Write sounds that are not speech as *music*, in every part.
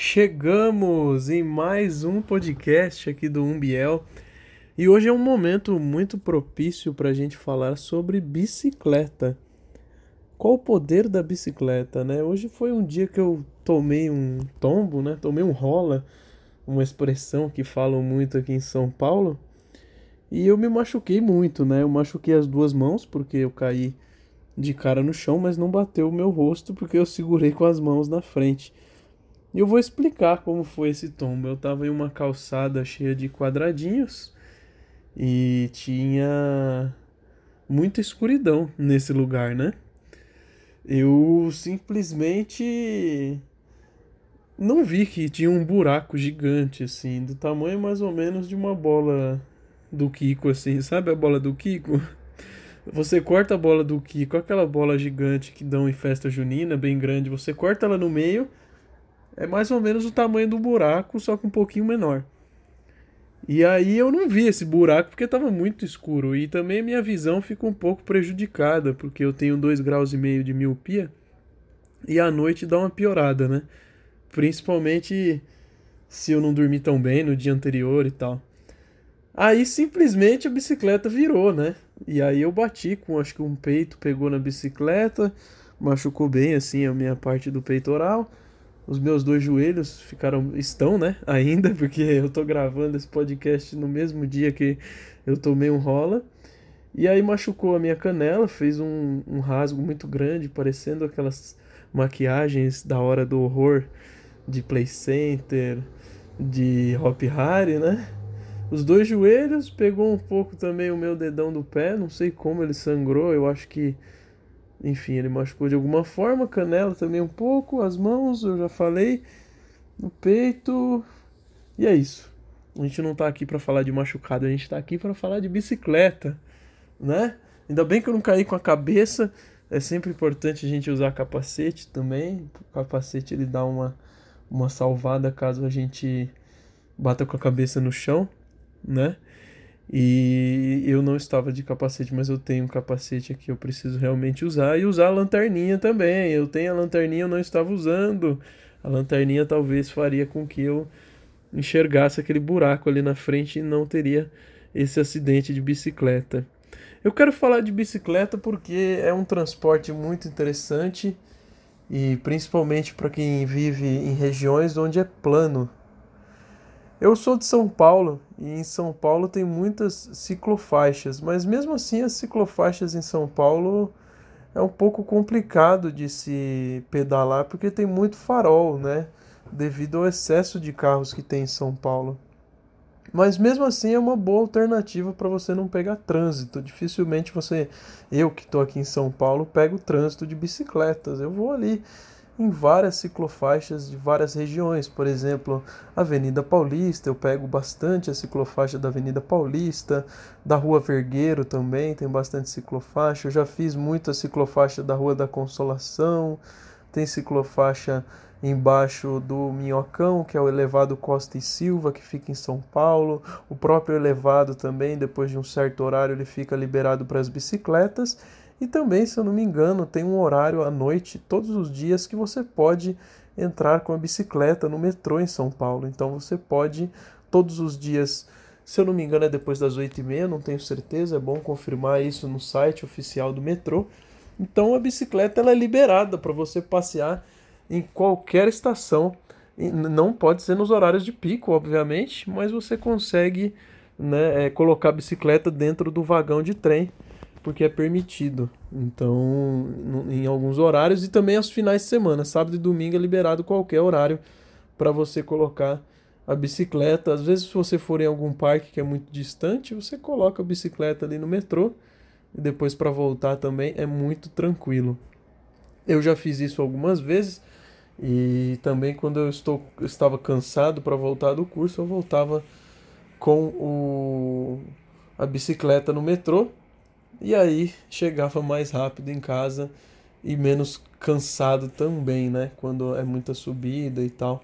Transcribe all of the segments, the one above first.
Chegamos em mais um podcast aqui do Umbiel e hoje é um momento muito propício para a gente falar sobre bicicleta. Qual o poder da bicicleta, né? Hoje foi um dia que eu tomei um tombo, né? Tomei um rola, uma expressão que falam muito aqui em São Paulo, e eu me machuquei muito, né? Eu machuquei as duas mãos porque eu caí de cara no chão, mas não bateu o meu rosto porque eu segurei com as mãos na frente. E eu vou explicar como foi esse tombo. Eu estava em uma calçada cheia de quadradinhos e tinha muita escuridão nesse lugar, né? Eu simplesmente não vi que tinha um buraco gigante assim, do tamanho mais ou menos de uma bola do Kiko assim, sabe a bola do Kiko? Você corta a bola do Kiko, aquela bola gigante que dão em festa junina, bem grande, você corta ela no meio é mais ou menos o tamanho do buraco, só que um pouquinho menor. E aí eu não vi esse buraco porque estava muito escuro e também minha visão fica um pouco prejudicada porque eu tenho dois graus e meio de miopia e à noite dá uma piorada, né? Principalmente se eu não dormir tão bem no dia anterior e tal. Aí simplesmente a bicicleta virou, né? E aí eu bati com acho que um peito pegou na bicicleta, machucou bem assim a minha parte do peitoral os meus dois joelhos ficaram estão, né, *laughs* ainda, porque eu tô gravando esse podcast no mesmo dia que eu tomei um rola. E aí machucou a minha canela, fez um, um rasgo muito grande, parecendo aquelas maquiagens da hora do horror de Play Center, de Hop Harry, né? Os dois joelhos, pegou um pouco também o meu dedão do pé, não sei como ele sangrou, eu acho que enfim, ele machucou de alguma forma, canela também um pouco, as mãos, eu já falei, no peito. E é isso. A gente não tá aqui para falar de machucado, a gente tá aqui para falar de bicicleta, né? Ainda bem que eu não caí com a cabeça. É sempre importante a gente usar capacete também. O capacete ele dá uma, uma salvada caso a gente bata com a cabeça no chão, né? E eu não estava de capacete, mas eu tenho um capacete aqui, eu preciso realmente usar. E usar a lanterninha também. Eu tenho a lanterninha, eu não estava usando. A lanterninha talvez faria com que eu enxergasse aquele buraco ali na frente e não teria esse acidente de bicicleta. Eu quero falar de bicicleta porque é um transporte muito interessante e principalmente para quem vive em regiões onde é plano, eu sou de São Paulo e em São Paulo tem muitas ciclofaixas, mas mesmo assim as ciclofaixas em São Paulo é um pouco complicado de se pedalar porque tem muito farol, né? Devido ao excesso de carros que tem em São Paulo. Mas mesmo assim é uma boa alternativa para você não pegar trânsito. Dificilmente você, eu que estou aqui em São Paulo, pego trânsito de bicicletas. Eu vou ali em várias ciclofaixas de várias regiões. Por exemplo, Avenida Paulista, eu pego bastante a ciclofaixa da Avenida Paulista, da Rua Vergueiro também tem bastante ciclofaixa. Eu já fiz muito a ciclofaixa da Rua da Consolação, tem ciclofaixa embaixo do Minhocão, que é o elevado Costa e Silva, que fica em São Paulo. O próprio elevado também, depois de um certo horário, ele fica liberado para as bicicletas. E também, se eu não me engano, tem um horário à noite, todos os dias, que você pode entrar com a bicicleta no metrô em São Paulo. Então você pode, todos os dias, se eu não me engano, é depois das 8h30, não tenho certeza, é bom confirmar isso no site oficial do metrô. Então a bicicleta ela é liberada para você passear em qualquer estação. Não pode ser nos horários de pico, obviamente, mas você consegue né, é, colocar a bicicleta dentro do vagão de trem porque é permitido. Então, em alguns horários e também aos finais de semana, sábado e domingo é liberado qualquer horário para você colocar a bicicleta. Às vezes, se você for em algum parque que é muito distante, você coloca a bicicleta ali no metrô e depois para voltar também é muito tranquilo. Eu já fiz isso algumas vezes e também quando eu estou estava cansado para voltar do curso, eu voltava com o a bicicleta no metrô e aí chegava mais rápido em casa e menos cansado também, né? Quando é muita subida e tal.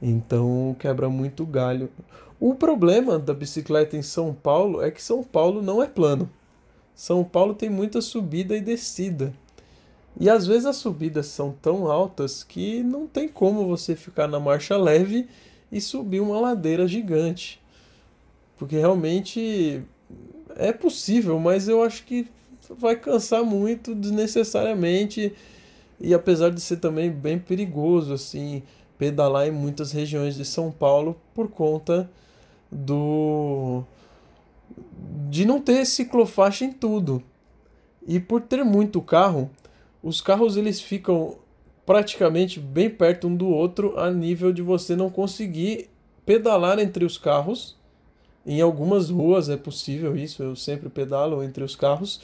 Então quebra muito galho. O problema da bicicleta em São Paulo é que São Paulo não é plano. São Paulo tem muita subida e descida. E às vezes as subidas são tão altas que não tem como você ficar na marcha leve e subir uma ladeira gigante. Porque realmente é possível, mas eu acho que vai cansar muito desnecessariamente e apesar de ser também bem perigoso assim pedalar em muitas regiões de São Paulo por conta do de não ter ciclofaixa em tudo. E por ter muito carro, os carros eles ficam praticamente bem perto um do outro a nível de você não conseguir pedalar entre os carros. Em algumas ruas é possível isso, eu sempre pedalo entre os carros,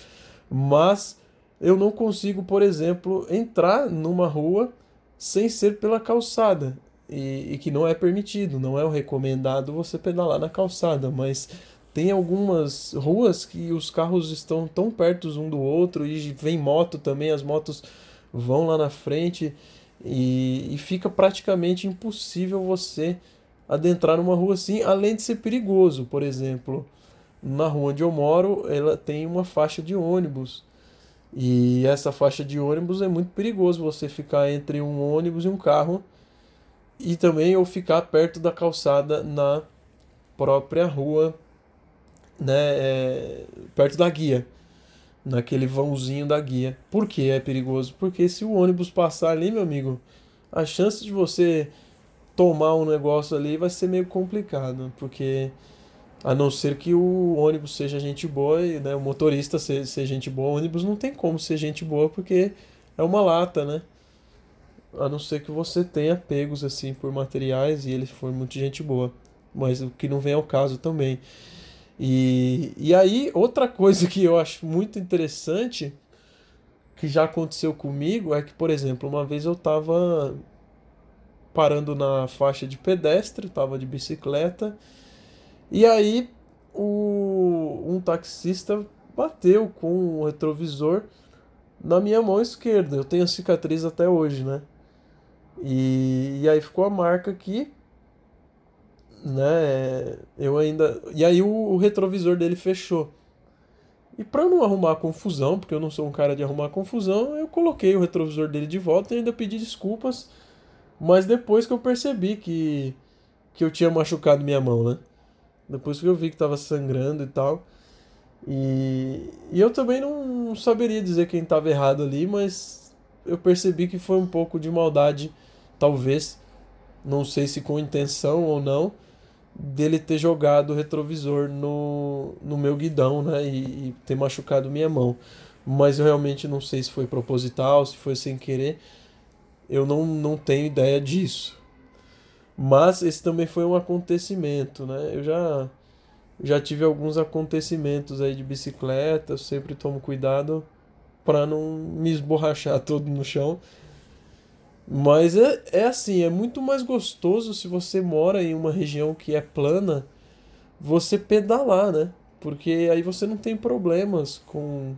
mas eu não consigo, por exemplo, entrar numa rua sem ser pela calçada. E, e, que não é permitido, não é o recomendado você pedalar na calçada, mas tem algumas ruas que os carros estão tão perto um do outro e vem moto também, as motos vão lá na frente e, e fica praticamente impossível você adentrar numa rua assim, além de ser perigoso. Por exemplo, na rua onde eu moro, ela tem uma faixa de ônibus. E essa faixa de ônibus é muito perigoso você ficar entre um ônibus e um carro e também ou ficar perto da calçada na própria rua né, é, perto da guia, naquele vãozinho da guia. Por que é perigoso? Porque se o ônibus passar ali, meu amigo, a chance de você tomar um negócio ali vai ser meio complicado, porque a não ser que o ônibus seja gente boa e né, o motorista seja, seja gente boa, o ônibus não tem como ser gente boa porque é uma lata, né? A não ser que você tenha pegos assim por materiais e ele for muito gente boa. Mas o que não vem ao caso também. E, e aí, outra coisa que eu acho muito interessante, que já aconteceu comigo, é que, por exemplo, uma vez eu estava parando na faixa de pedestre, estava de bicicleta, e aí o, um taxista bateu com o retrovisor na minha mão esquerda. Eu tenho a cicatriz até hoje, né? E, e aí ficou a marca aqui né? Eu ainda. E aí o, o retrovisor dele fechou. E para não arrumar confusão, porque eu não sou um cara de arrumar confusão, eu coloquei o retrovisor dele de volta e ainda pedi desculpas. Mas depois que eu percebi que, que eu tinha machucado minha mão, né? Depois que eu vi que estava sangrando e tal. E, e eu também não saberia dizer quem estava errado ali, mas eu percebi que foi um pouco de maldade, talvez. Não sei se com intenção ou não dele ter jogado o retrovisor no, no meu guidão, né? E, e, ter machucado minha mão. Mas eu realmente não sei se foi proposital, se foi sem querer. Eu não, não tenho ideia disso. Mas esse também foi um acontecimento, né? Eu já, já tive alguns acontecimentos aí de bicicleta, eu sempre tomo cuidado para não me esborrachar *laughs* todo no chão. Mas é, é assim, é muito mais gostoso se você mora em uma região que é plana, você pedalar, né? Porque aí você não tem problemas com,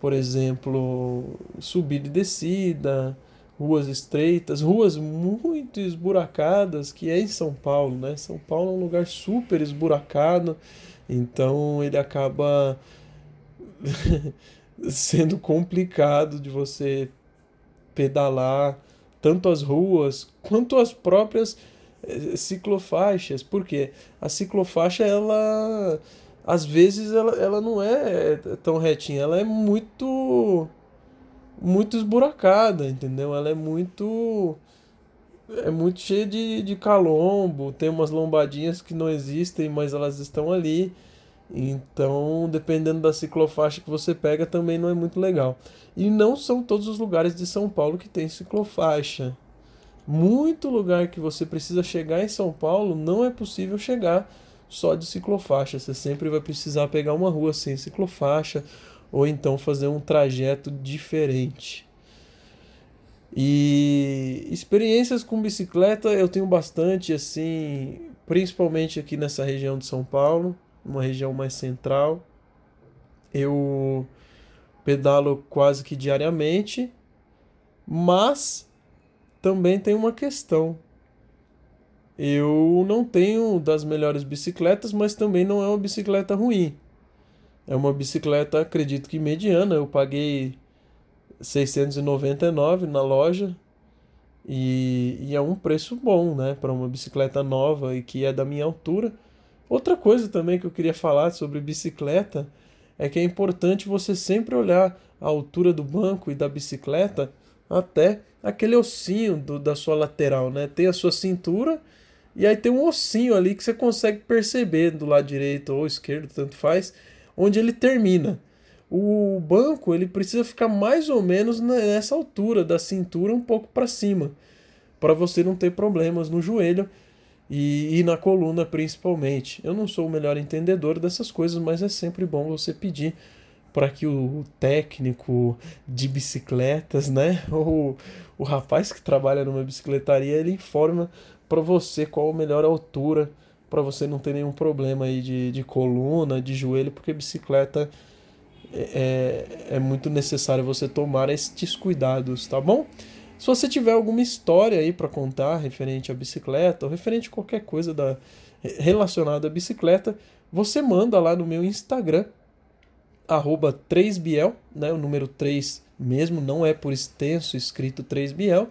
por exemplo, subida e descida, ruas estreitas, ruas muito esburacadas, que é em São Paulo, né? São Paulo é um lugar super esburacado, então ele acaba *laughs* sendo complicado de você pedalar tanto as ruas quanto as próprias eh, ciclofaixas. porque A ciclofaixa, ela às vezes ela, ela não é tão retinha, ela é muito muito esburacada, entendeu? Ela é muito é muito cheia de, de calombo, tem umas lombadinhas que não existem, mas elas estão ali. Então, dependendo da ciclofaixa que você pega, também não é muito legal. E não são todos os lugares de São Paulo que tem ciclofaixa. Muito lugar que você precisa chegar em São Paulo não é possível chegar só de ciclofaixa. Você sempre vai precisar pegar uma rua sem ciclofaixa ou então fazer um trajeto diferente. E experiências com bicicleta eu tenho bastante, assim, principalmente aqui nessa região de São Paulo uma região mais central. Eu pedalo quase que diariamente, mas também tem uma questão. Eu não tenho das melhores bicicletas, mas também não é uma bicicleta ruim. É uma bicicleta, acredito que mediana. Eu paguei 699 na loja e, e é um preço bom, né, para uma bicicleta nova e que é da minha altura. Outra coisa também que eu queria falar sobre bicicleta é que é importante você sempre olhar a altura do banco e da bicicleta até aquele ossinho do, da sua lateral, né? Tem a sua cintura e aí tem um ossinho ali que você consegue perceber do lado direito ou esquerdo, tanto faz, onde ele termina. O banco ele precisa ficar mais ou menos nessa altura da cintura, um pouco para cima, para você não ter problemas no joelho e, e na coluna principalmente. Eu não sou o melhor entendedor dessas coisas, mas é sempre bom você pedir para que o técnico de bicicletas, né, *laughs* ou o rapaz que trabalha numa bicicletaria, ele informa para você qual a melhor altura para você não ter nenhum problema aí de, de coluna, de joelho, porque bicicleta é, é, é muito necessário você tomar estes cuidados, tá bom? Se você tiver alguma história aí para contar referente à bicicleta ou referente a qualquer coisa da, relacionada à bicicleta, você manda lá no meu Instagram, arroba 3biel, né, o número 3 mesmo, não é por extenso escrito 3biel,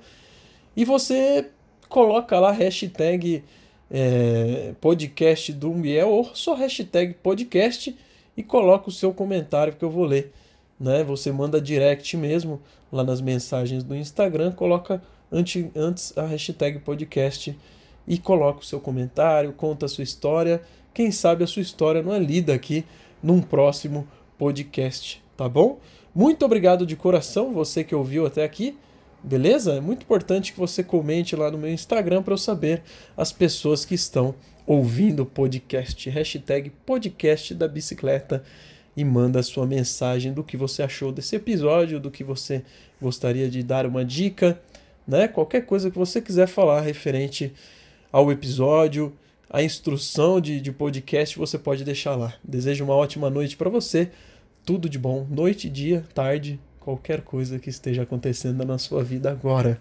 e você coloca lá hashtag é, podcast do Biel ou só hashtag podcast e coloca o seu comentário que eu vou ler. Né? Você manda direct mesmo lá nas mensagens do Instagram, coloca antes a hashtag podcast e coloca o seu comentário, conta a sua história. Quem sabe a sua história não é lida aqui num próximo podcast, tá bom? Muito obrigado de coração, você que ouviu até aqui, beleza? É muito importante que você comente lá no meu Instagram para eu saber as pessoas que estão ouvindo o podcast. Hashtag podcast da bicicleta e manda a sua mensagem do que você achou desse episódio, do que você gostaria de dar uma dica, né? Qualquer coisa que você quiser falar referente ao episódio, a instrução de, de podcast, você pode deixar lá. Desejo uma ótima noite para você. Tudo de bom, noite, dia, tarde, qualquer coisa que esteja acontecendo na sua vida agora.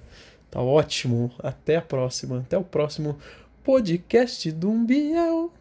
Tá ótimo. Até a próxima. Até o próximo podcast do Umbiel.